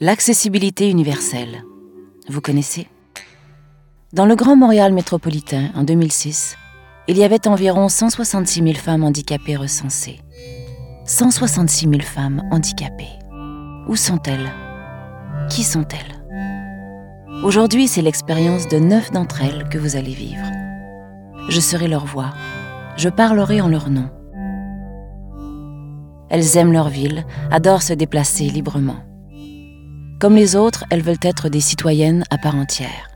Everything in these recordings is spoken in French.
L'accessibilité universelle. Vous connaissez? Dans le Grand Montréal métropolitain, en 2006, il y avait environ 166 000 femmes handicapées recensées. 166 000 femmes handicapées. Où sont-elles? Qui sont-elles? Aujourd'hui, c'est l'expérience de neuf d'entre elles que vous allez vivre. Je serai leur voix. Je parlerai en leur nom. Elles aiment leur ville, adorent se déplacer librement. Comme les autres, elles veulent être des citoyennes à part entière.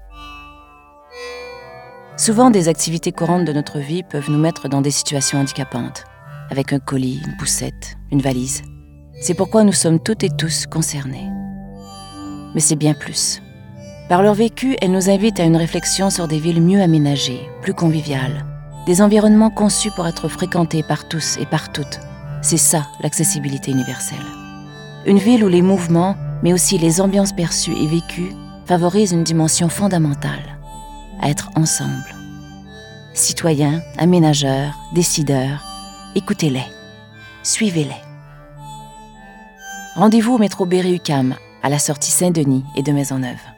Souvent, des activités courantes de notre vie peuvent nous mettre dans des situations handicapantes, avec un colis, une poussette, une valise. C'est pourquoi nous sommes toutes et tous concernés. Mais c'est bien plus. Par leur vécu, elles nous invitent à une réflexion sur des villes mieux aménagées, plus conviviales, des environnements conçus pour être fréquentés par tous et par toutes. C'est ça l'accessibilité universelle. Une ville où les mouvements, mais aussi les ambiances perçues et vécues favorisent une dimension fondamentale, être ensemble. Citoyens, aménageurs, décideurs, écoutez-les, suivez-les. Rendez-vous au métro Berry-UQAM, à la sortie Saint-Denis et de Maisonneuve.